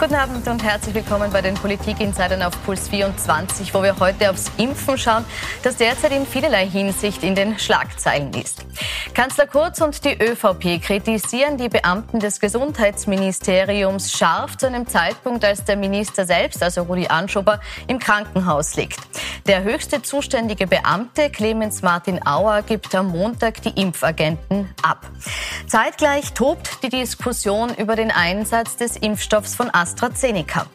Guten Abend und herzlich willkommen bei den Politik-Insidern auf Puls 24, wo wir heute aufs Impfen schauen, das derzeit in vielerlei Hinsicht in den Schlagzeilen ist. Kanzler Kurz und die ÖVP kritisieren die Beamten des Gesundheitsministeriums scharf zu einem Zeitpunkt, als der Minister selbst, also Rudi Anschober, im Krankenhaus liegt. Der höchste zuständige Beamte, Clemens Martin Auer, gibt am Montag die Impfagenten ab. Zeitgleich tobt die Diskussion über den Einsatz des Impfstoffs von Astra AstraZeneca.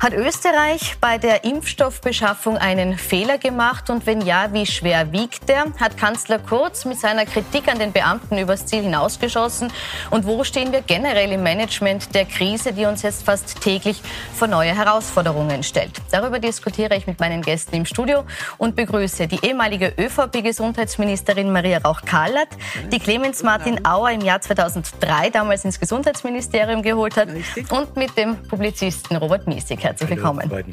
Hat Österreich bei der Impfstoffbeschaffung einen Fehler gemacht und wenn ja, wie schwer wiegt der? Hat Kanzler Kurz mit seiner Kritik an den Beamten übers Ziel hinausgeschossen? Und wo stehen wir generell im Management der Krise, die uns jetzt fast täglich vor neue Herausforderungen stellt? Darüber diskutiere ich mit meinen Gästen im Studio und begrüße die ehemalige ÖVP-Gesundheitsministerin Maria Rauch-Kallert, die Clemens Martin Auer im Jahr 2003 damals ins Gesundheitsministerium geholt hat und mit dem Publizisten Robert Miesig. Herzlich willkommen. Hallo,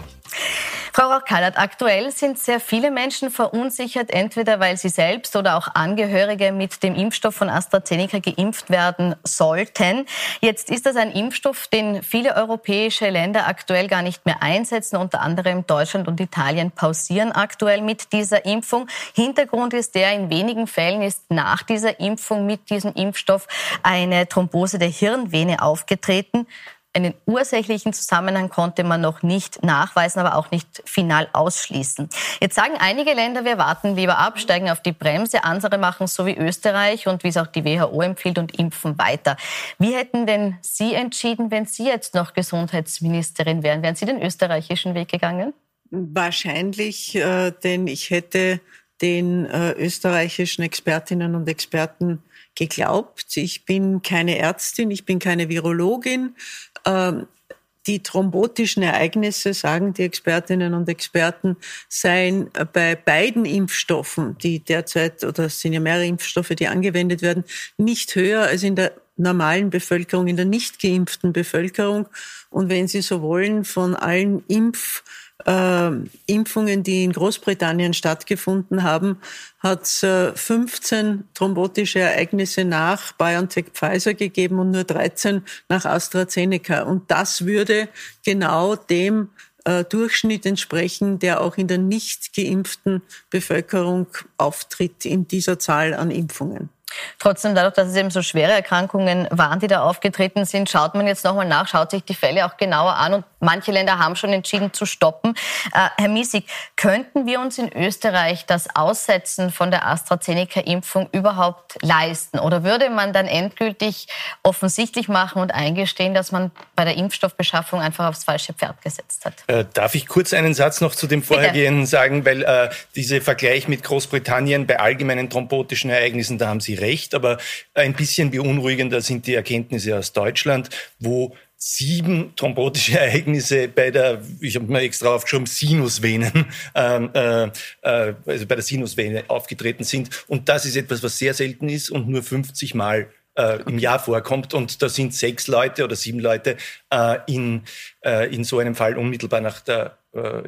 Frau Rauch-Kallert, aktuell sind sehr viele Menschen verunsichert, entweder weil sie selbst oder auch Angehörige mit dem Impfstoff von AstraZeneca geimpft werden sollten. Jetzt ist das ein Impfstoff, den viele europäische Länder aktuell gar nicht mehr einsetzen. Unter anderem Deutschland und Italien pausieren aktuell mit dieser Impfung. Hintergrund ist der, in wenigen Fällen ist nach dieser Impfung mit diesem Impfstoff eine Thrombose der Hirnvene aufgetreten. Einen ursächlichen Zusammenhang konnte man noch nicht nachweisen, aber auch nicht final ausschließen. Jetzt sagen einige Länder, wir warten lieber ab, steigen auf die Bremse. Andere machen so wie Österreich und wie es auch die WHO empfiehlt und impfen weiter. Wie hätten denn Sie entschieden, wenn Sie jetzt noch Gesundheitsministerin wären? Wären Sie den österreichischen Weg gegangen? Wahrscheinlich, äh, denn ich hätte den äh, österreichischen Expertinnen und Experten geglaubt. Ich bin keine Ärztin, ich bin keine Virologin. Ähm, die thrombotischen Ereignisse, sagen die Expertinnen und Experten, seien bei beiden Impfstoffen, die derzeit, oder es sind ja mehrere Impfstoffe, die angewendet werden, nicht höher als in der normalen Bevölkerung, in der nicht geimpften Bevölkerung. Und wenn Sie so wollen, von allen Impf äh, Impfungen, die in Großbritannien stattgefunden haben, hat es äh, 15 thrombotische Ereignisse nach BioNTech Pfizer gegeben und nur 13 nach AstraZeneca. Und das würde genau dem äh, Durchschnitt entsprechen, der auch in der nicht geimpften Bevölkerung auftritt in dieser Zahl an Impfungen. Trotzdem, dadurch, dass es eben so schwere Erkrankungen waren, die da aufgetreten sind, schaut man jetzt nochmal nach, schaut sich die Fälle auch genauer an und manche Länder haben schon entschieden zu stoppen. Äh, Herr Miesig, könnten wir uns in Österreich das Aussetzen von der AstraZeneca-Impfung überhaupt leisten? Oder würde man dann endgültig offensichtlich machen und eingestehen, dass man bei der Impfstoffbeschaffung einfach aufs falsche Pferd gesetzt hat? Äh, darf ich kurz einen Satz noch zu dem Vorhergehen sagen, weil äh, dieser Vergleich mit Großbritannien bei allgemeinen thrombotischen Ereignissen, da haben Sie recht, aber ein bisschen beunruhigender sind die Erkenntnisse aus Deutschland, wo sieben thrombotische Ereignisse bei der, ich habe mir extra aufgeschrieben, Sinusvenen, ähm, äh, äh, also bei der Sinusvene aufgetreten sind. Und das ist etwas, was sehr selten ist und nur 50 Mal äh, im Jahr vorkommt. Und da sind sechs Leute oder sieben Leute äh, in, äh, in so einem Fall unmittelbar nach der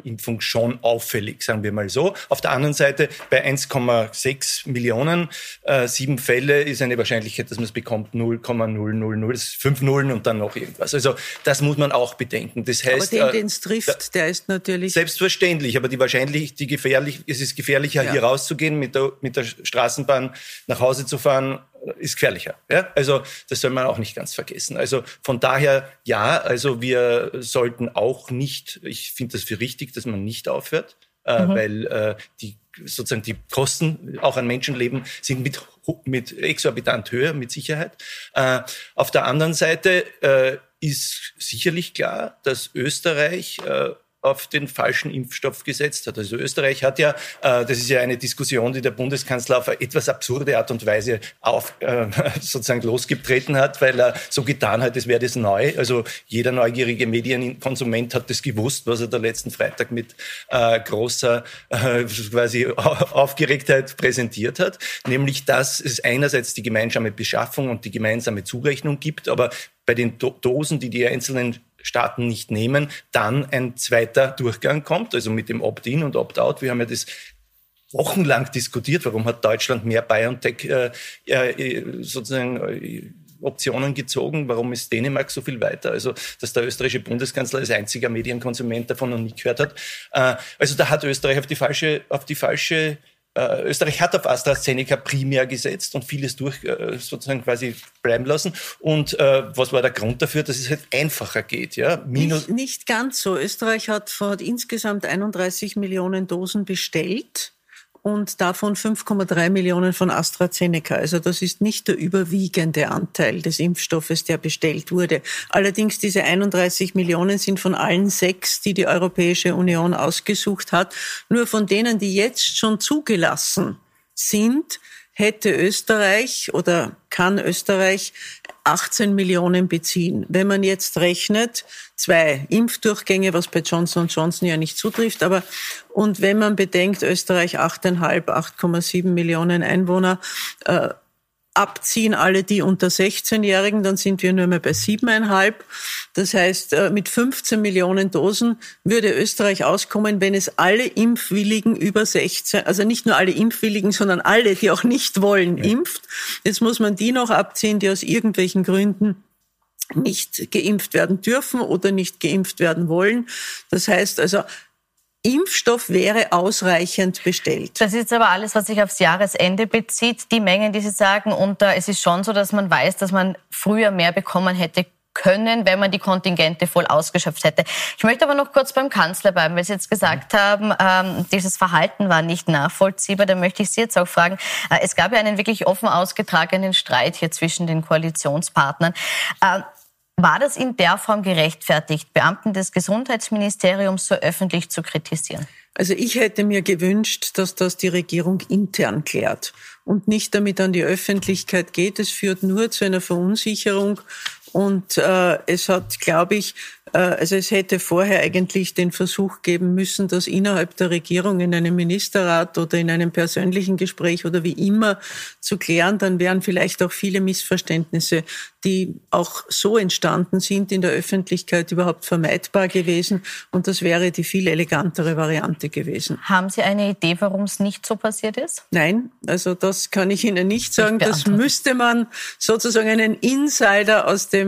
Impfung schon auffällig, sagen wir mal so. Auf der anderen Seite bei 1,6 Millionen, äh, sieben Fälle ist eine Wahrscheinlichkeit, dass man es bekommt 0,000, das ist fünf Nullen und dann noch irgendwas. Also das muss man auch bedenken. Das heißt, aber den, den es trifft, der ist natürlich selbstverständlich. Aber die wahrscheinlich, die gefährlich, es ist gefährlicher ja. hier rauszugehen, mit der mit der Straßenbahn nach Hause zu fahren ist gefährlicher. Ja? Also das soll man auch nicht ganz vergessen. Also von daher ja, also wir sollten auch nicht, ich finde das für richtig, dass man nicht aufhört, äh, mhm. weil äh, die sozusagen die Kosten auch an Menschenleben sind mit, mit exorbitant höher, mit Sicherheit. Äh, auf der anderen Seite äh, ist sicherlich klar, dass Österreich äh, auf den falschen Impfstoff gesetzt hat. Also Österreich hat ja, äh, das ist ja eine Diskussion, die der Bundeskanzler auf etwas absurde Art und Weise auf, äh, sozusagen losgetreten hat, weil er so getan hat, es wäre das neu. Also jeder neugierige Medienkonsument hat das gewusst, was er da letzten Freitag mit äh, großer quasi Aufgeregtheit präsentiert hat, nämlich dass es einerseits die gemeinsame Beschaffung und die gemeinsame Zurechnung gibt, aber bei den Dosen, die die einzelnen Staaten nicht nehmen, dann ein zweiter Durchgang kommt, also mit dem Opt-in und Opt-out. Wir haben ja das wochenlang diskutiert, warum hat Deutschland mehr BioNTech äh, äh, sozusagen äh, Optionen gezogen. Warum ist Dänemark so viel weiter? Also, dass der österreichische Bundeskanzler als einziger Medienkonsument davon noch nie gehört hat. Äh, also, da hat Österreich auf die falsche, auf die falsche äh, Österreich hat auf AstraZeneca primär gesetzt und vieles durch äh, sozusagen quasi bleiben lassen. Und äh, was war der Grund dafür, dass es halt einfacher geht? Ja? Minus nicht, nicht ganz so. Österreich hat, hat insgesamt 31 Millionen Dosen bestellt und davon 5,3 Millionen von AstraZeneca. Also das ist nicht der überwiegende Anteil des Impfstoffes, der bestellt wurde. Allerdings diese 31 Millionen sind von allen sechs, die die Europäische Union ausgesucht hat. Nur von denen, die jetzt schon zugelassen sind, hätte Österreich oder kann Österreich 18 Millionen beziehen. Wenn man jetzt rechnet, zwei Impfdurchgänge, was bei Johnson Johnson ja nicht zutrifft, aber und wenn man bedenkt, Österreich 8,5, 8,7 Millionen Einwohner, äh, abziehen alle die unter 16-Jährigen, dann sind wir nur mehr bei siebeneinhalb. Das heißt, äh, mit 15 Millionen Dosen würde Österreich auskommen, wenn es alle Impfwilligen über 16, also nicht nur alle Impfwilligen, sondern alle, die auch nicht wollen, ja. impft. Jetzt muss man die noch abziehen, die aus irgendwelchen Gründen nicht geimpft werden dürfen oder nicht geimpft werden wollen. Das heißt also, Impfstoff wäre ausreichend bestellt. Das ist aber alles, was sich aufs Jahresende bezieht, die Mengen, die Sie sagen. Und äh, es ist schon so, dass man weiß, dass man früher mehr bekommen hätte können, wenn man die Kontingente voll ausgeschöpft hätte. Ich möchte aber noch kurz beim Kanzler bleiben, weil Sie jetzt gesagt haben, ähm, dieses Verhalten war nicht nachvollziehbar. Da möchte ich Sie jetzt auch fragen. Äh, es gab ja einen wirklich offen ausgetragenen Streit hier zwischen den Koalitionspartnern. Äh, war das in der Form gerechtfertigt, Beamten des Gesundheitsministeriums so öffentlich zu kritisieren? Also ich hätte mir gewünscht, dass das die Regierung intern klärt und nicht damit an die Öffentlichkeit geht. Es führt nur zu einer Verunsicherung und äh, es hat, glaube ich, äh, also es hätte vorher eigentlich den Versuch geben müssen, das innerhalb der Regierung in einem Ministerrat oder in einem persönlichen Gespräch oder wie immer zu klären. Dann wären vielleicht auch viele Missverständnisse, die auch so entstanden sind, in der Öffentlichkeit überhaupt vermeidbar gewesen. Und das wäre die viel elegantere Variante gewesen. Haben Sie eine Idee, warum es nicht so passiert ist? Nein, also das kann ich Ihnen nicht sagen. Das müsste man sozusagen einen Insider aus dem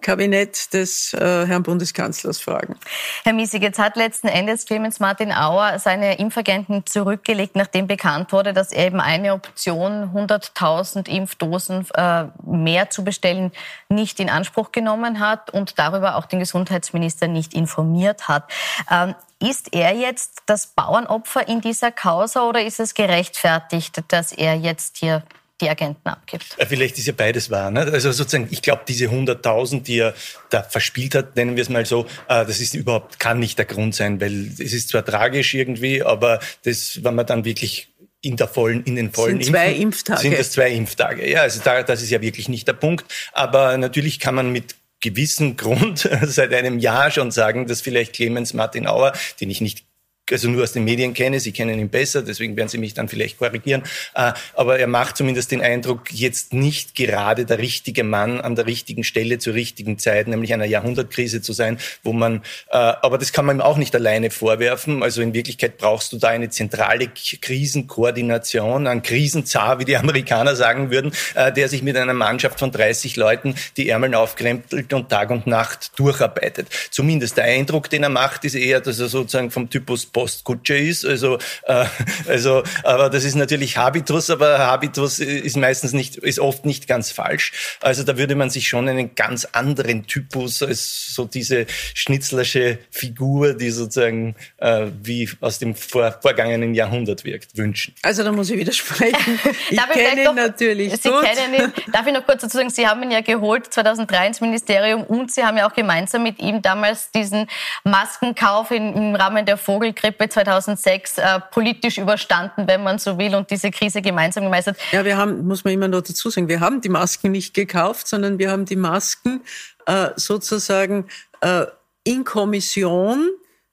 Kabinett des äh, Herrn Bundeskanzlers fragen. Herr Miesig, jetzt hat letzten Endes Clemens Martin Auer seine Impfagenten zurückgelegt, nachdem bekannt wurde, dass er eben eine Option, 100.000 Impfdosen äh, mehr zu bestellen, nicht in Anspruch genommen hat und darüber auch den Gesundheitsminister nicht informiert hat. Ähm, ist er jetzt das Bauernopfer in dieser Causa oder ist es gerechtfertigt, dass er jetzt hier die Agenten abgibt. Vielleicht ist ja beides wahr. Ne? Also sozusagen, ich glaube, diese 100.000, die er da verspielt hat, nennen wir es mal so, äh, das ist überhaupt, kann nicht der Grund sein, weil es ist zwar tragisch irgendwie, aber das, wenn man dann wirklich in der vollen, in den vollen sind zwei Impftage. Sind das zwei Impftage. Ja, also da, das ist ja wirklich nicht der Punkt. Aber natürlich kann man mit gewissen Grund seit einem Jahr schon sagen, dass vielleicht Clemens Martin Auer, den ich nicht also nur aus den Medien kenne, Sie kennen ihn besser, deswegen werden Sie mich dann vielleicht korrigieren. Äh, aber er macht zumindest den Eindruck, jetzt nicht gerade der richtige Mann an der richtigen Stelle zur richtigen Zeit, nämlich einer Jahrhundertkrise zu sein, wo man, äh, aber das kann man ihm auch nicht alleine vorwerfen. Also in Wirklichkeit brauchst du da eine zentrale Krisenkoordination, einen Krisenzar, wie die Amerikaner sagen würden, äh, der sich mit einer Mannschaft von 30 Leuten die Ärmel aufkrempelt und Tag und Nacht durcharbeitet. Zumindest der Eindruck, den er macht, ist eher, dass er sozusagen vom Typus Postkutsche ist. Also, äh, also, aber das ist natürlich Habitus, aber Habitus ist meistens nicht, ist oft nicht ganz falsch. Also da würde man sich schon einen ganz anderen Typus als so diese schnitzlersche Figur, die sozusagen äh, wie aus dem vor, vorgangenen Jahrhundert wirkt, wünschen. Also da muss ich widersprechen. Ich kenne ihn natürlich Sie gut. Kennen ihn. Darf ich noch kurz dazu sagen, Sie haben ihn ja geholt 2003 ins Ministerium und Sie haben ja auch gemeinsam mit ihm damals diesen Maskenkauf in, im Rahmen der Vogelkrieg Grippe 2006 äh, politisch überstanden, wenn man so will, und diese Krise gemeinsam gemeistert. Ja, wir haben, muss man immer noch dazu sagen, wir haben die Masken nicht gekauft, sondern wir haben die Masken äh, sozusagen äh, in Kommission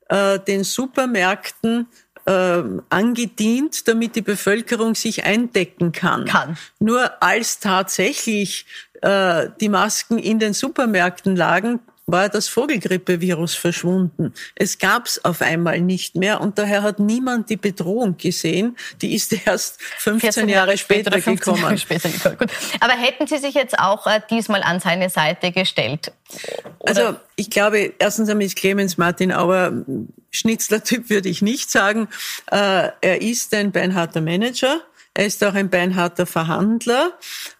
äh, den Supermärkten äh, angedient, damit die Bevölkerung sich eindecken kann. kann. Nur als tatsächlich äh, die Masken in den Supermärkten lagen, war das Vogelgrippevirus verschwunden. Es gab es auf einmal nicht mehr und daher hat niemand die Bedrohung gesehen. Die ist erst 15 Jahre später, später gekommen. Jahre später. Aber hätten Sie sich jetzt auch äh, diesmal an seine Seite gestellt? Oder? Also ich glaube, erstens einmal ist Clemens Martin Auer Schnitzler-Typ, würde ich nicht sagen. Äh, er ist ein beinharter Manager. Er ist auch ein beinharter Verhandler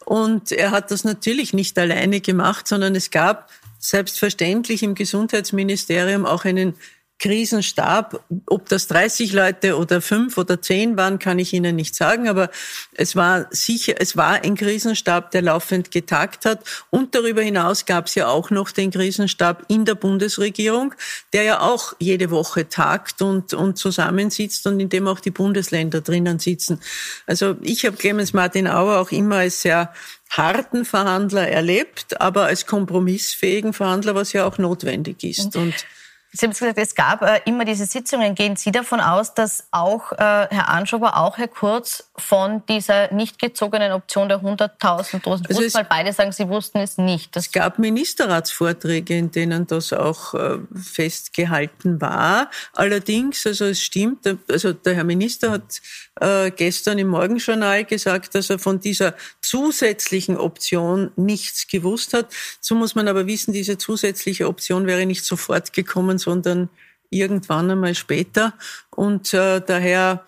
und er hat das natürlich nicht alleine gemacht, sondern es gab selbstverständlich im Gesundheitsministerium auch einen Krisenstab. Ob das 30 Leute oder fünf oder zehn waren, kann ich Ihnen nicht sagen, aber es war sicher, es war ein Krisenstab, der laufend getagt hat. Und darüber hinaus gab es ja auch noch den Krisenstab in der Bundesregierung, der ja auch jede Woche tagt und, und zusammensitzt und in dem auch die Bundesländer drinnen sitzen. Also ich habe Clemens Martin Auer auch immer als sehr harten Verhandler erlebt, aber als kompromissfähigen Verhandler, was ja auch notwendig ist. Und Sie haben gesagt, es gab äh, immer diese Sitzungen. Gehen Sie davon aus, dass auch äh, Herr Anschober, auch Herr Kurz von dieser nicht gezogenen Option der 100.000 Dosen also wussten? Weil beide sagen, sie wussten es nicht. Es gab Ministerratsvorträge, in denen das auch äh, festgehalten war. Allerdings, also es stimmt, also der Herr Minister hat äh, gestern im Morgenjournal gesagt, dass er von dieser zusätzlichen Option nichts gewusst hat. So muss man aber wissen, diese zusätzliche Option wäre nicht sofort gekommen, sondern irgendwann einmal später. Und äh, daher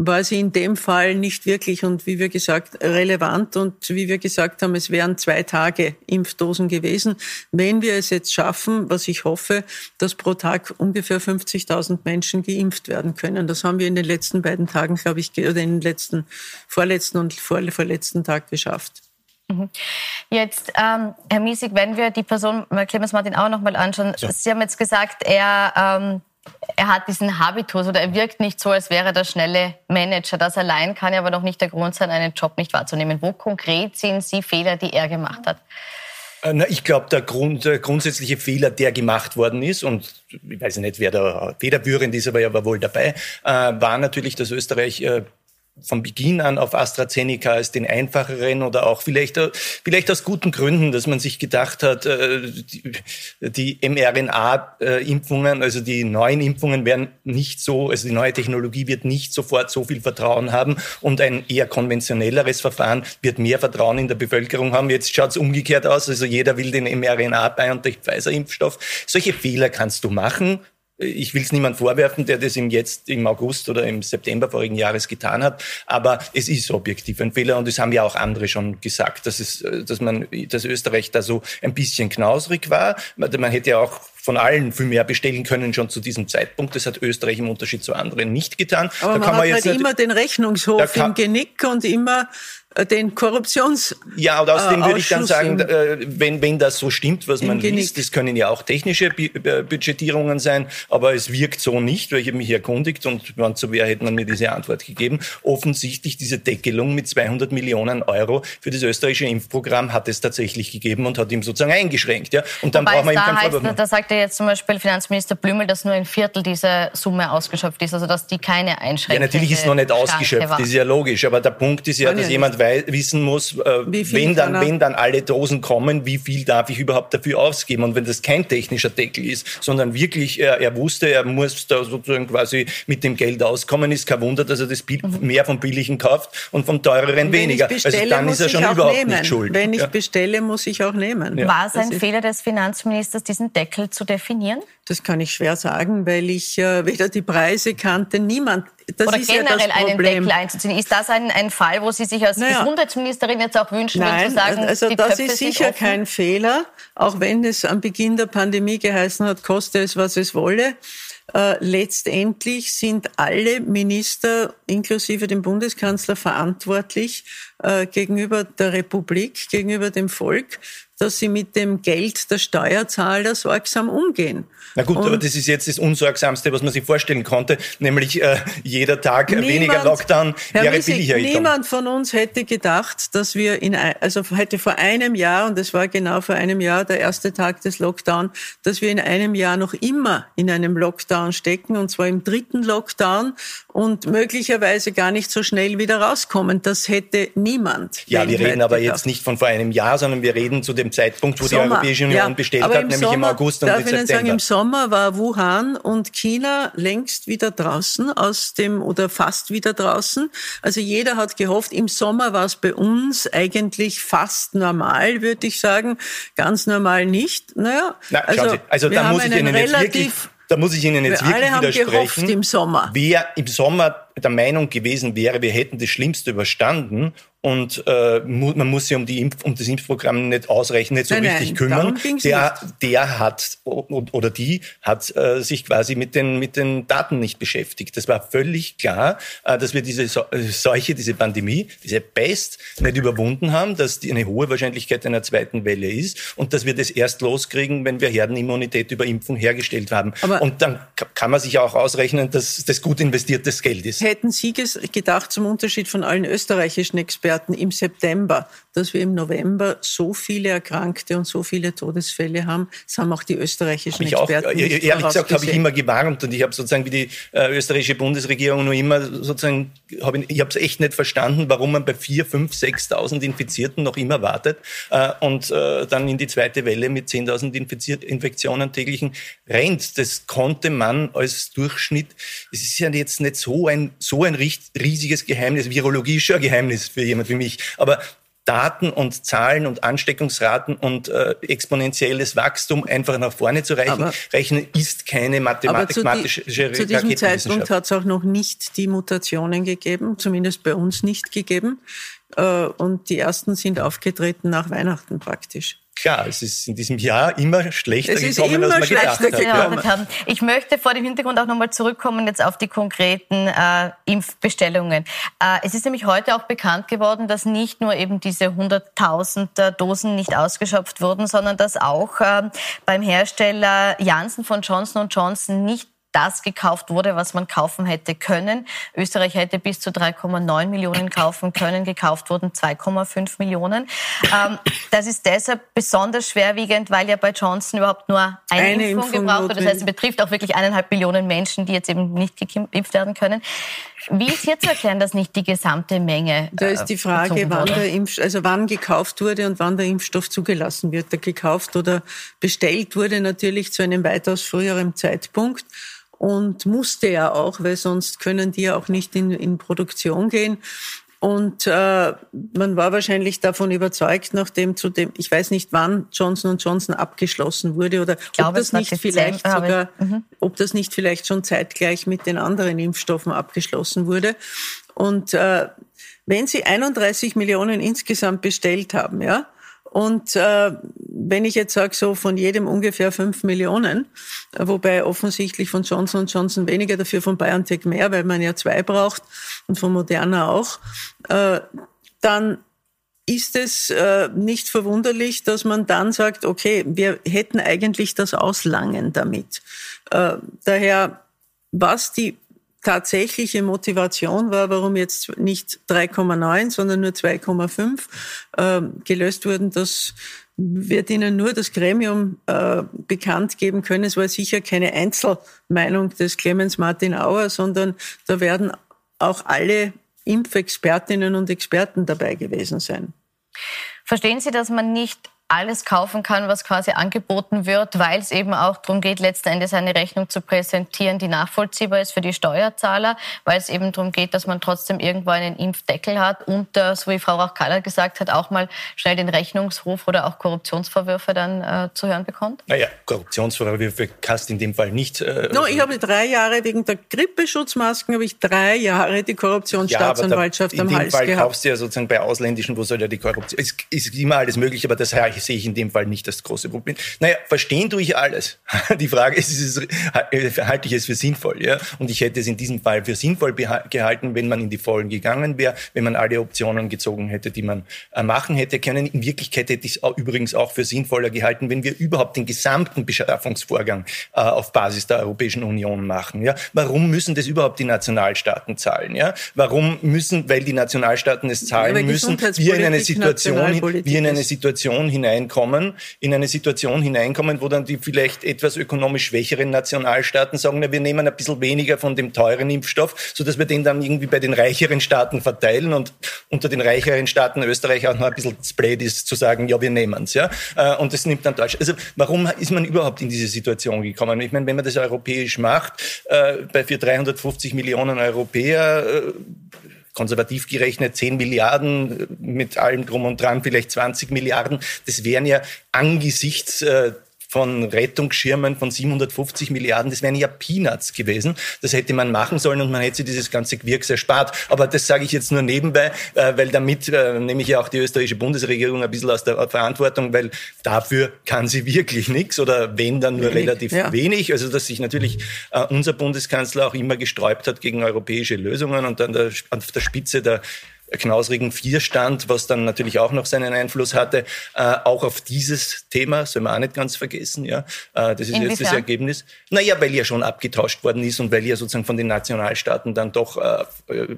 war sie in dem Fall nicht wirklich und wie wir gesagt relevant und wie wir gesagt haben, es wären zwei Tage Impfdosen gewesen. Wenn wir es jetzt schaffen, was ich hoffe, dass pro Tag ungefähr 50.000 Menschen geimpft werden können. Das haben wir in den letzten beiden Tagen, glaube ich, oder in den letzten, vorletzten und vorletzten Tag geschafft. Mhm. Jetzt, ähm, Herr Miesig, wenn wir die Person Clemens Martin auch noch mal anschauen. Ja. Sie haben jetzt gesagt, er, ähm, er hat diesen Habitus oder er wirkt nicht so, als wäre der schnelle Manager. Das allein kann ja aber noch nicht der Grund sein, einen Job nicht wahrzunehmen. Wo konkret sind Sie Fehler, die er gemacht hat? Äh, na, ich glaube, der, Grund, der grundsätzliche Fehler, der gemacht worden ist, und ich weiß nicht, wer da federführend ist, aber er war wohl dabei, äh, war natürlich, dass Österreich äh, von Beginn an auf AstraZeneca als den einfacheren oder auch vielleicht, vielleicht aus guten Gründen, dass man sich gedacht hat, äh, die, mRNA-Impfungen, also die neuen Impfungen werden nicht so, also die neue Technologie wird nicht sofort so viel Vertrauen haben und ein eher konventionelleres Verfahren wird mehr Vertrauen in der Bevölkerung haben. Jetzt schaut es umgekehrt aus, also jeder will den mRNA-BioNTech-Pfizer-Impfstoff. Solche Fehler kannst du machen ich will es niemand vorwerfen, der das im jetzt im August oder im September vorigen Jahres getan hat, aber es ist objektiv ein Fehler und es haben ja auch andere schon gesagt, dass es, dass man, dass Österreich da so ein bisschen knausrig war. Man hätte ja auch von allen viel mehr bestellen können schon zu diesem Zeitpunkt. Das hat Österreich im Unterschied zu anderen nicht getan. Aber da man hat man halt immer den Rechnungshof im Genick und immer äh, den Korruptions Ja, und außerdem würde ich dann sagen, äh, wenn, wenn das so stimmt, was man liest, das können ja auch technische Budgetierungen sein, aber es wirkt so nicht, weil ich habe mich erkundigt und wenn so wäre, hätte man mir diese Antwort gegeben. Offensichtlich diese Deckelung mit 200 Millionen Euro für das österreichische Impfprogramm hat es tatsächlich gegeben und hat ihm sozusagen eingeschränkt. Ja? Und dann braucht man keinen Vorwurf Da sagt ja jetzt zum Beispiel Finanzminister Blümel, dass nur ein Viertel dieser Summe ausgeschöpft ist, also dass die keine Einschränkung Ja, natürlich ist es noch nicht ausgeschöpft, das ist ja logisch, aber der Punkt ist ja, dass jemand wissen muss, äh, wenn, dann, wenn dann alle Dosen kommen, wie viel darf ich überhaupt dafür ausgeben? Und wenn das kein technischer Deckel ist, sondern wirklich, er, er wusste, er muss da sozusagen quasi mit dem Geld auskommen, ist kein Wunder, dass er das mehr vom Billigen kauft und vom Teureren weniger. Bestelle, also dann ist er schon überhaupt nehmen. nicht schuld. Wenn ich ja. bestelle, muss ich auch nehmen. Ja. War es ein Fehler des Finanzministers, diesen Deckel zu definieren? Das kann ich schwer sagen, weil ich äh, weder die Preise kannte, niemand das Oder generell ja einen Deckel einzuziehen. Ist das ein, ein Fall, wo Sie sich als naja. Gesundheitsministerin jetzt auch wünschen, Nein, zu sagen, also das Töpfe ist sicher kein Fehler, auch wenn es am Beginn der Pandemie geheißen hat, koste es, was es wolle. Äh, letztendlich sind alle Minister, inklusive dem Bundeskanzler, verantwortlich äh, gegenüber der Republik, gegenüber dem Volk dass sie mit dem Geld der Steuerzahler sorgsam umgehen. Na gut, und aber das ist jetzt das Unsorgsamste, was man sich vorstellen konnte, nämlich äh, jeder Tag niemand, weniger Lockdown Herr wäre Missig, billiger. Niemand von uns hätte gedacht, dass wir in, also hätte vor einem Jahr, und es war genau vor einem Jahr der erste Tag des Lockdown, dass wir in einem Jahr noch immer in einem Lockdown stecken, und zwar im dritten Lockdown und möglicherweise gar nicht so schnell wieder rauskommen. Das hätte niemand. Ja, wir reden aber gedacht. jetzt nicht von vor einem Jahr, sondern wir reden zu dem dem Zeitpunkt, wo Sommer. die Europäische Union ja, bestellt hat, nämlich Sommer, im August und darf im September. Ihnen sagen, im Sommer war Wuhan und China längst wieder draußen aus dem oder fast wieder draußen. Also jeder hat gehofft, im Sommer war es bei uns eigentlich fast normal, würde ich sagen. Ganz normal nicht. Naja, Na, also, Sie, also da muss ich Ihnen jetzt wirklich da muss ich Ihnen jetzt wirklich widersprechen. Im Sommer. Wer im Sommer der Meinung gewesen wäre, wir hätten das Schlimmste überstanden und äh, man muss sich um, die Impf-, um das Impfprogramm nicht ausreichend, nicht so nein, richtig nein, kümmern. Der, der hat oder die hat äh, sich quasi mit den, mit den Daten nicht beschäftigt. Das war völlig klar, äh, dass wir diese äh, Seuche, diese Pandemie, diese Pest nicht überwunden haben, dass die eine hohe Wahrscheinlichkeit einer zweiten Welle ist und dass wir das erst loskriegen, wenn wir Herdenimmunität über Impfung hergestellt haben. Aber und dann kann man sich auch ausrechnen, dass das gut investiertes Geld ist. Hätten Sie gedacht, zum Unterschied von allen österreichischen Experten, im September, dass wir im November so viele Erkrankte und so viele Todesfälle haben. Das haben auch die österreichischen ich Experten. Auch, ehrlich gesagt habe ich immer gewarnt und ich habe sozusagen wie die äh, österreichische Bundesregierung nur immer sozusagen, hab ich, ich habe es echt nicht verstanden, warum man bei 4, 5, 6.000 Infizierten noch immer wartet äh, und äh, dann in die zweite Welle mit 10.000 Infektionen täglichen rennt. Das konnte man als Durchschnitt, es ist ja jetzt nicht so ein, so ein riesiges Geheimnis, Virologie ist schon ein Geheimnis für jemanden jemand wie mich. Aber Daten und Zahlen und Ansteckungsraten und äh, exponentielles Wachstum einfach nach vorne zu reichen, aber, rechnen, ist keine mathematische die, Zu diesem Zeitpunkt hat es auch noch nicht die Mutationen gegeben, zumindest bei uns nicht gegeben. Äh, und die ersten sind aufgetreten nach Weihnachten praktisch klar, es ist in diesem Jahr immer schlechter es gekommen, immer als man gedacht hat. Ja. Ich möchte vor dem Hintergrund auch nochmal zurückkommen jetzt auf die konkreten äh, Impfbestellungen. Äh, es ist nämlich heute auch bekannt geworden, dass nicht nur eben diese 100.000 Dosen nicht ausgeschöpft wurden, sondern dass auch äh, beim Hersteller Janssen von Johnson Johnson nicht das gekauft wurde, was man kaufen hätte können. Österreich hätte bis zu 3,9 Millionen kaufen können. Gekauft wurden 2,5 Millionen. Ähm, das ist deshalb besonders schwerwiegend, weil ja bei Johnson überhaupt nur eine, eine Impfung, Impfung gebraucht wird. Das heißt, es betrifft auch wirklich eineinhalb Millionen Menschen, die jetzt eben nicht geimpft werden können. Wie ist hier zu erklären, dass nicht die gesamte Menge? Da ist die äh, Frage, wann der Impf, also wann gekauft wurde und wann der Impfstoff zugelassen wird. Der gekauft oder bestellt wurde natürlich zu einem weitaus früheren Zeitpunkt und musste ja auch, weil sonst können die ja auch nicht in, in Produktion gehen. Und äh, man war wahrscheinlich davon überzeugt, nachdem zu dem, ich weiß nicht, wann Johnson Johnson abgeschlossen wurde oder glaube, ob das nicht vielleicht sogar, mhm. ob das nicht vielleicht schon zeitgleich mit den anderen Impfstoffen abgeschlossen wurde. Und äh, wenn Sie 31 Millionen insgesamt bestellt haben, ja, und äh, wenn ich jetzt sage, so von jedem ungefähr fünf Millionen, wobei offensichtlich von Johnson Johnson weniger, dafür von BioNTech mehr, weil man ja zwei braucht und von Moderna auch, äh, dann ist es äh, nicht verwunderlich, dass man dann sagt, okay, wir hätten eigentlich das Auslangen damit. Äh, daher, was die tatsächliche Motivation war, warum jetzt nicht 3,9, sondern nur 2,5 äh, gelöst wurden, das wird Ihnen nur das Gremium äh, bekannt geben können. Es war sicher keine Einzelmeinung des Clemens Martin Auer, sondern da werden auch alle Impfexpertinnen und Experten dabei gewesen sein. Verstehen Sie, dass man nicht alles kaufen kann, was quasi angeboten wird, weil es eben auch darum geht, letzten Endes eine Rechnung zu präsentieren, die nachvollziehbar ist für die Steuerzahler, weil es eben darum geht, dass man trotzdem irgendwo einen Impfdeckel hat und, äh, so wie Frau Rauch-Kaller gesagt hat, auch mal schnell den Rechnungshof oder auch Korruptionsvorwürfe dann äh, zu hören bekommt? Naja, Korruptionsvorwürfe kannst in dem Fall nicht. Äh, no, ich habe drei Jahre wegen der Grippeschutzmasken habe ich drei Jahre die Korruptionsstaatsanwaltschaft ja, am Hals gehabt. In dem Fall kaufst du ja sozusagen bei ausländischen, wo soll ja die Korruption, es ist immer alles möglich, aber das heißt, sehe ich in dem Fall nicht das große Problem. Naja, verstehen tue ich alles. Die Frage ist, ist es, halte ich es für sinnvoll? Ja? Und ich hätte es in diesem Fall für sinnvoll gehalten, wenn man in die Vollen gegangen wäre, wenn man alle Optionen gezogen hätte, die man äh, machen hätte können. In Wirklichkeit hätte ich es übrigens auch für sinnvoller gehalten, wenn wir überhaupt den gesamten Beschaffungsvorgang äh, auf Basis der Europäischen Union machen. Ja? Warum müssen das überhaupt die Nationalstaaten zahlen? Ja? Warum müssen, weil die Nationalstaaten es zahlen müssen, wir in eine Situation, wir in eine Situation hinein hineinkommen, in eine Situation hineinkommen, wo dann die vielleicht etwas ökonomisch schwächeren Nationalstaaten sagen, na, wir nehmen ein bisschen weniger von dem teuren Impfstoff, sodass wir den dann irgendwie bei den reicheren Staaten verteilen und unter den reicheren Staaten Österreich auch noch ein bisschen blöd ist zu sagen, ja, wir nehmen's, ja. Äh, und das nimmt dann Deutschland. Also warum ist man überhaupt in diese Situation gekommen? Ich meine, wenn man das europäisch macht, äh, bei für 350 Millionen Europäer, äh, konservativ gerechnet 10 Milliarden, mit allem drum und dran vielleicht 20 Milliarden. Das wären ja angesichts äh, von Rettungsschirmen von 750 Milliarden, das wären ja Peanuts gewesen. Das hätte man machen sollen und man hätte sich dieses ganze Gewirks erspart. Aber das sage ich jetzt nur nebenbei, äh, weil damit äh, nehme ich ja auch die österreichische Bundesregierung ein bisschen aus der Verantwortung, weil dafür kann sie wirklich nichts oder wenn dann nur relativ ja. wenig. Also dass sich natürlich äh, unser Bundeskanzler auch immer gesträubt hat gegen europäische Lösungen und dann der, auf der Spitze der knausrigen Vierstand, was dann natürlich auch noch seinen Einfluss hatte, äh, auch auf dieses Thema, soll man auch nicht ganz vergessen, ja. Äh, das ist Inwiefern? jetzt das Ergebnis. Naja, weil ja schon abgetauscht worden ist und weil ja sozusagen von den Nationalstaaten dann doch äh, äh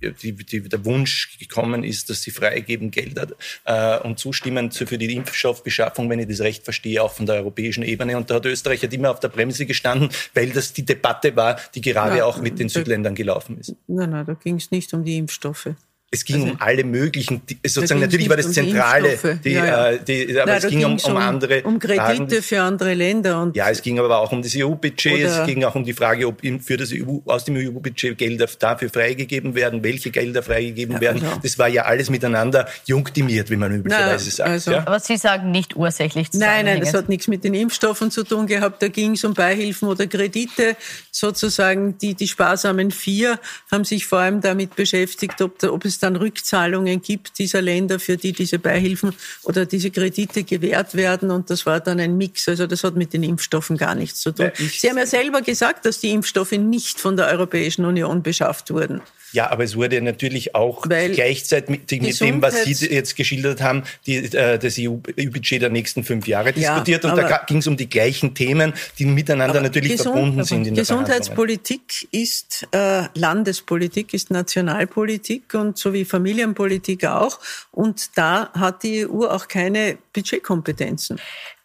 die, die, der Wunsch gekommen ist, dass sie freigeben Gelder äh, und zustimmen für die Impfstoffbeschaffung, wenn ich das recht verstehe, auch von der europäischen Ebene. Und da hat Österreich halt immer auf der Bremse gestanden, weil das die Debatte war, die gerade ja, auch mit den Südländern gelaufen ist. Nein, nein, da ging es nicht um die Impfstoffe. Es ging also, um alle möglichen, sozusagen natürlich war das um Zentrale, die, ja, ja. Äh, die, aber Nein, es ging um, um, andere um Kredite Fragen. für andere Länder und ja, es ging aber auch um das EU-Budget. Es ging auch um die Frage, ob für das EU aus dem EU-Budget Gelder dafür freigegeben werden, welche Gelder freigegeben ja, werden. Genau. Das war ja alles miteinander junktimiert, wie man üblicherweise sagt. Also, ja? Aber Sie sagen nicht ursächlich. Nein, nein, das hat nichts mit den Impfstoffen zu tun gehabt. Da ging es um Beihilfen oder Kredite, sozusagen die die sparsamen vier haben sich vor allem damit beschäftigt, ob, ob es dann Rückzahlungen gibt dieser Länder, für die diese Beihilfen oder diese Kredite gewährt werden. Und das war dann ein Mix. Also das hat mit den Impfstoffen gar nichts zu tun. Sie haben ja selber gesagt, dass die Impfstoffe nicht von der Europäischen Union beschafft wurden. Ja, aber es wurde natürlich auch Weil gleichzeitig mit, mit dem, was Sie jetzt geschildert haben, die, äh, das EU-Budget der nächsten fünf Jahre diskutiert. Ja, und da ging es um die gleichen Themen, die miteinander natürlich Gesund, verbunden sind. In Gesundheitspolitik ist äh, Landespolitik, ist Nationalpolitik und so wie Familienpolitik auch. Und da hat die EU auch keine Budgetkompetenzen.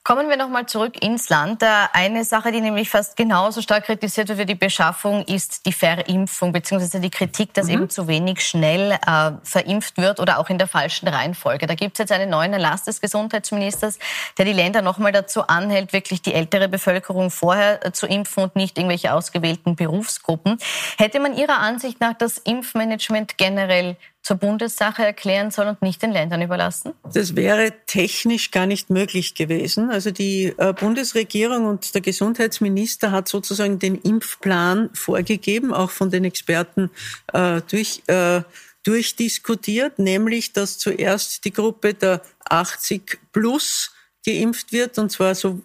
Kommen wir nochmal zurück ins Land. Eine Sache, die nämlich fast genauso stark kritisiert wird wie die Beschaffung, ist die Verimpfung beziehungsweise die Kritik, dass mhm. eben zu wenig schnell äh, verimpft wird oder auch in der falschen Reihenfolge. Da gibt es jetzt einen neuen Erlass des Gesundheitsministers, der die Länder nochmal dazu anhält, wirklich die ältere Bevölkerung vorher äh, zu impfen und nicht irgendwelche ausgewählten Berufsgruppen. Hätte man Ihrer Ansicht nach das Impfmanagement generell zur Bundessache erklären soll und nicht den Ländern überlassen? Das wäre technisch gar nicht möglich gewesen. Also die äh, Bundesregierung und der Gesundheitsminister hat sozusagen den Impfplan vorgegeben, auch von den Experten äh, durch, äh, durchdiskutiert, nämlich dass zuerst die Gruppe der 80 plus geimpft wird, und zwar so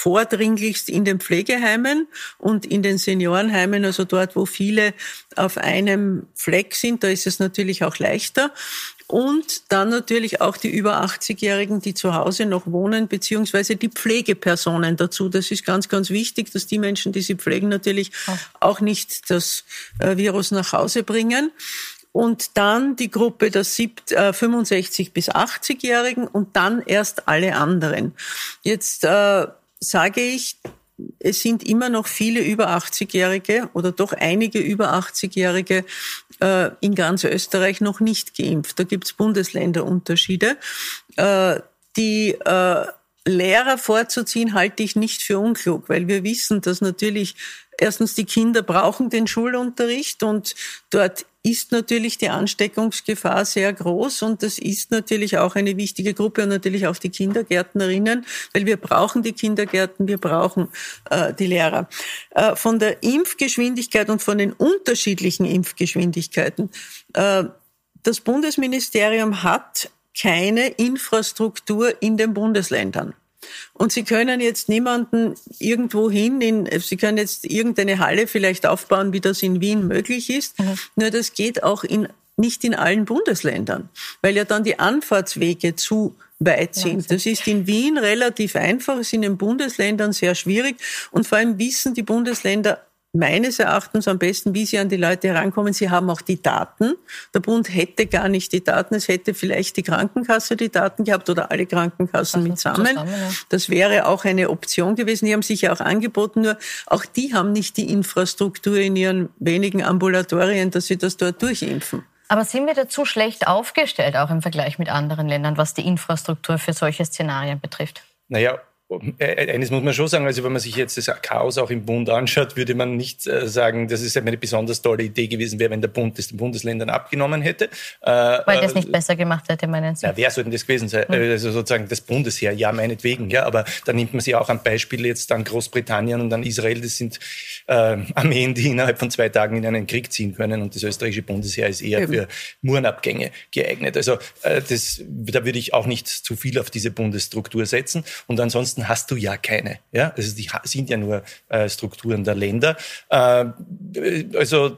vordringlichst in den Pflegeheimen und in den Seniorenheimen, also dort, wo viele auf einem Fleck sind, da ist es natürlich auch leichter. Und dann natürlich auch die über 80-Jährigen, die zu Hause noch wohnen, beziehungsweise die Pflegepersonen dazu. Das ist ganz, ganz wichtig, dass die Menschen, die sie pflegen, natürlich auch nicht das äh, Virus nach Hause bringen und dann die Gruppe der 65 bis 80-Jährigen und dann erst alle anderen. Jetzt äh, sage ich, es sind immer noch viele über 80-Jährige oder doch einige über 80-Jährige äh, in ganz Österreich noch nicht geimpft. Da gibt es Bundesländerunterschiede. Äh, die äh, Lehrer vorzuziehen, halte ich nicht für unklug, weil wir wissen, dass natürlich erstens die Kinder brauchen den Schulunterricht und dort ist natürlich die Ansteckungsgefahr sehr groß und das ist natürlich auch eine wichtige Gruppe und natürlich auch die Kindergärtnerinnen, weil wir brauchen die Kindergärten, wir brauchen äh, die Lehrer. Äh, von der Impfgeschwindigkeit und von den unterschiedlichen Impfgeschwindigkeiten. Äh, das Bundesministerium hat keine Infrastruktur in den Bundesländern. Und Sie können jetzt niemanden irgendwo hin, in, Sie können jetzt irgendeine Halle vielleicht aufbauen, wie das in Wien möglich ist. Mhm. Nur das geht auch in, nicht in allen Bundesländern, weil ja dann die Anfahrtswege zu weit sind. Das ist in Wien relativ einfach, ist in den Bundesländern sehr schwierig und vor allem wissen die Bundesländer meines Erachtens am besten, wie Sie an die Leute herankommen. Sie haben auch die Daten. Der Bund hätte gar nicht die Daten. Es hätte vielleicht die Krankenkasse die Daten gehabt oder alle Krankenkassen mitsammen. Zusammen, ja. Das wäre auch eine Option gewesen. Die haben sich ja auch angeboten. Nur auch die haben nicht die Infrastruktur in ihren wenigen Ambulatorien, dass sie das dort durchimpfen. Aber sind wir dazu schlecht aufgestellt, auch im Vergleich mit anderen Ländern, was die Infrastruktur für solche Szenarien betrifft? Naja, eines muss man schon sagen, also wenn man sich jetzt das Chaos auch im Bund anschaut, würde man nicht äh, sagen, dass es eine besonders tolle Idee gewesen wäre, wenn der Bund das den Bundesländern abgenommen hätte. Äh, Weil das nicht besser gemacht hätte, meinen Sie? Ja, wer sollte das gewesen sein? Hm. Also sozusagen das Bundesheer, ja, meinetwegen, ja, aber da nimmt man sich auch am Beispiel jetzt an Großbritannien und an Israel, das sind äh, Armeen, die innerhalb von zwei Tagen in einen Krieg ziehen können und das österreichische Bundesheer ist eher Eben. für Murenabgänge geeignet. Also äh, das, da würde ich auch nicht zu viel auf diese Bundesstruktur setzen und ansonsten ansonsten hast du ja keine. Ja? Also die sind ja nur äh, Strukturen der Länder. Äh, also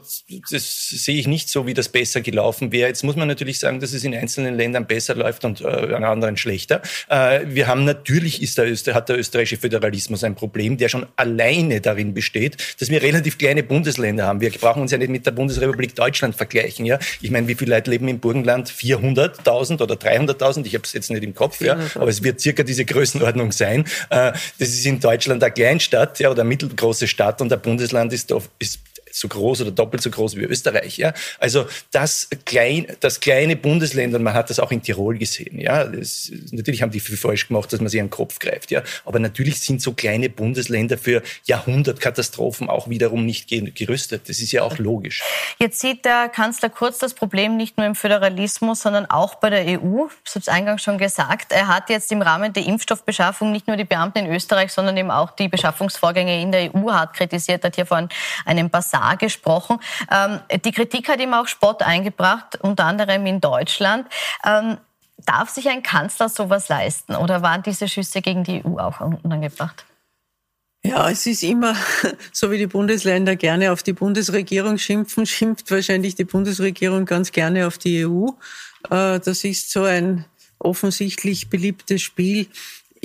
das sehe ich nicht so, wie das besser gelaufen wäre. Jetzt muss man natürlich sagen, dass es in einzelnen Ländern besser läuft und äh, an anderen schlechter. Äh, wir haben natürlich ist der Öster hat der österreichische Föderalismus ein Problem, der schon alleine darin besteht, dass wir relativ kleine Bundesländer haben. Wir brauchen uns ja nicht mit der Bundesrepublik Deutschland vergleichen. Ja? Ich meine, wie viele Leute leben im Burgenland? 400.000 oder 300.000? Ich habe es jetzt nicht im Kopf, ja, aber es wird circa diese Größenordnung sein. Äh, das ist in Deutschland eine Kleinstadt ja, oder eine mittelgroße Stadt und der Bundesland ist, ist so groß oder doppelt so groß wie Österreich. Ja? Also das, klein, das kleine Bundesländer, man hat das auch in Tirol gesehen. Ja? Das, natürlich haben die viel falsch gemacht, dass man sich an den Kopf greift. Ja? Aber natürlich sind so kleine Bundesländer für Jahrhundertkatastrophen auch wiederum nicht gerüstet. Das ist ja auch logisch. Jetzt sieht der Kanzler Kurz das Problem nicht nur im Föderalismus, sondern auch bei der EU. Ich habe es eingangs schon gesagt. Er hat jetzt im Rahmen der Impfstoffbeschaffung nicht nur die Beamten in Österreich, sondern eben auch die Beschaffungsvorgänge in der EU hart kritisiert, hat hier von einem Basar klar gesprochen. Ähm, die Kritik hat ihm auch Spott eingebracht, unter anderem in Deutschland. Ähm, darf sich ein Kanzler sowas leisten oder waren diese Schüsse gegen die EU auch unangebracht? Ja, es ist immer, so wie die Bundesländer gerne auf die Bundesregierung schimpfen, schimpft wahrscheinlich die Bundesregierung ganz gerne auf die EU. Äh, das ist so ein offensichtlich beliebtes Spiel.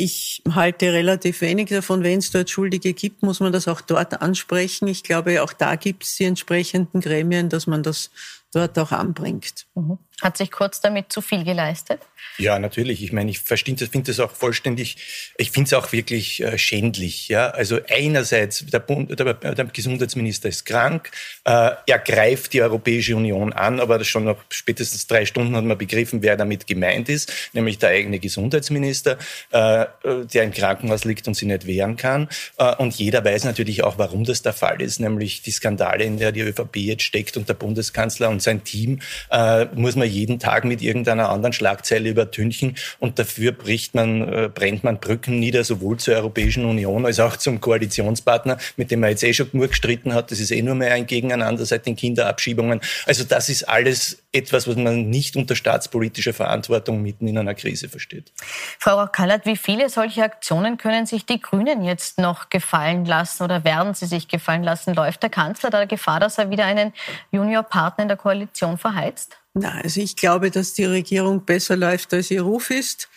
Ich halte relativ wenig davon. Wenn es dort Schuldige gibt, muss man das auch dort ansprechen. Ich glaube, auch da gibt es die entsprechenden Gremien, dass man das dort auch anbringt. Mhm. Hat sich Kurz damit zu viel geleistet? Ja, natürlich. Ich meine, ich finde das auch vollständig, ich finde es auch wirklich äh, schändlich. Ja? Also einerseits, der, Bund, der, der Gesundheitsminister ist krank, äh, er greift die Europäische Union an, aber schon nach spätestens drei Stunden hat man begriffen, wer damit gemeint ist, nämlich der eigene Gesundheitsminister, äh, der im Krankenhaus liegt und sich nicht wehren kann. Äh, und jeder weiß natürlich auch, warum das der Fall ist, nämlich die Skandale, in der die ÖVP jetzt steckt und der Bundeskanzler und sein Team, äh, muss man jeden Tag mit irgendeiner anderen Schlagzeile übertünchen und dafür bricht man, äh, brennt man Brücken nieder, sowohl zur Europäischen Union als auch zum Koalitionspartner, mit dem man jetzt eh schon nur gestritten hat. Das ist eh nur mehr ein Gegeneinander seit den Kinderabschiebungen. Also das ist alles etwas, was man nicht unter staatspolitischer Verantwortung mitten in einer Krise versteht. Frau Kallert, wie viele solche Aktionen können sich die Grünen jetzt noch gefallen lassen oder werden sie sich gefallen lassen? Läuft der Kanzler da Gefahr, dass er wieder einen Juniorpartner in der Koalition verheizt? Na, also ich glaube, dass die Regierung besser läuft, als ihr Ruf ist.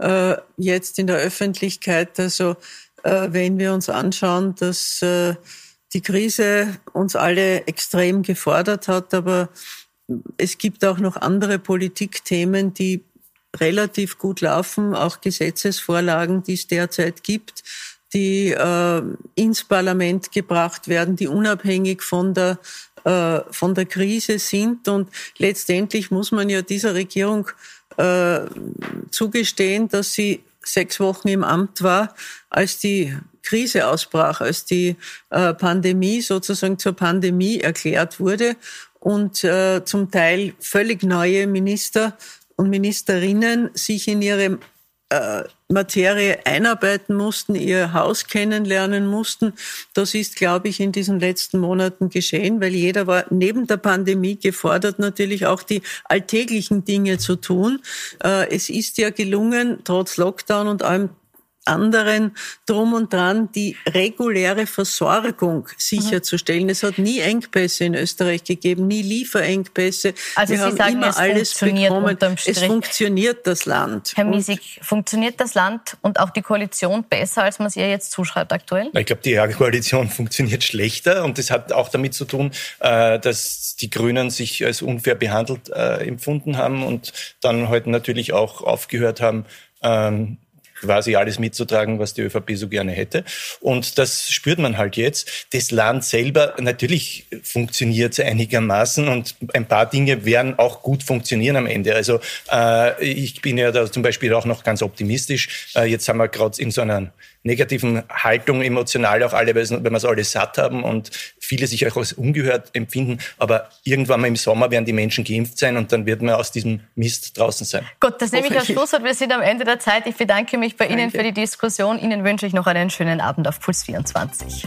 Äh, jetzt in der Öffentlichkeit, also äh, wenn wir uns anschauen, dass äh, die Krise uns alle extrem gefordert hat, aber es gibt auch noch andere Politikthemen, die relativ gut laufen, auch Gesetzesvorlagen, die es derzeit gibt, die äh, ins Parlament gebracht werden, die unabhängig von der äh, von der Krise sind. Und letztendlich muss man ja dieser Regierung äh, zugestehen, dass sie sechs Wochen im Amt war, als die Krise ausbrach, als die äh, Pandemie sozusagen zur Pandemie erklärt wurde und äh, zum Teil völlig neue Minister und Ministerinnen sich in ihre äh, Materie einarbeiten mussten, ihr Haus kennenlernen mussten. Das ist, glaube ich, in diesen letzten Monaten geschehen, weil jeder war neben der Pandemie gefordert, natürlich auch die alltäglichen Dinge zu tun. Äh, es ist ja gelungen, trotz Lockdown und allem anderen drum und dran, die reguläre Versorgung sicherzustellen. Mhm. Es hat nie Engpässe in Österreich gegeben, nie Lieferengpässe. Also Wir Sie haben sagen, immer es alles bekommen. Es funktioniert das Land. Herr Miesig, funktioniert das Land und auch die Koalition besser, als man es ihr jetzt zuschreibt aktuell? Ich glaube, die Koalition funktioniert schlechter und das hat auch damit zu tun, äh, dass die Grünen sich als unfair behandelt äh, empfunden haben und dann heute natürlich auch aufgehört haben, ähm, quasi alles mitzutragen, was die ÖVP so gerne hätte. Und das spürt man halt jetzt. Das Land selber, natürlich funktioniert einigermaßen und ein paar Dinge werden auch gut funktionieren am Ende. Also äh, ich bin ja da zum Beispiel auch noch ganz optimistisch. Äh, jetzt haben wir gerade in so einer negativen Haltung emotional auch alle, wenn wir es alle satt haben und viele sich auch als ungehört empfinden. Aber irgendwann mal im Sommer werden die Menschen geimpft sein und dann wird man aus diesem Mist draußen sein. Gut, das nehme ich als Schlusswort. Wir sind am Ende der Zeit. Ich bedanke mich bei Danke. Ihnen für die Diskussion. Ihnen wünsche ich noch einen schönen Abend auf Puls 24.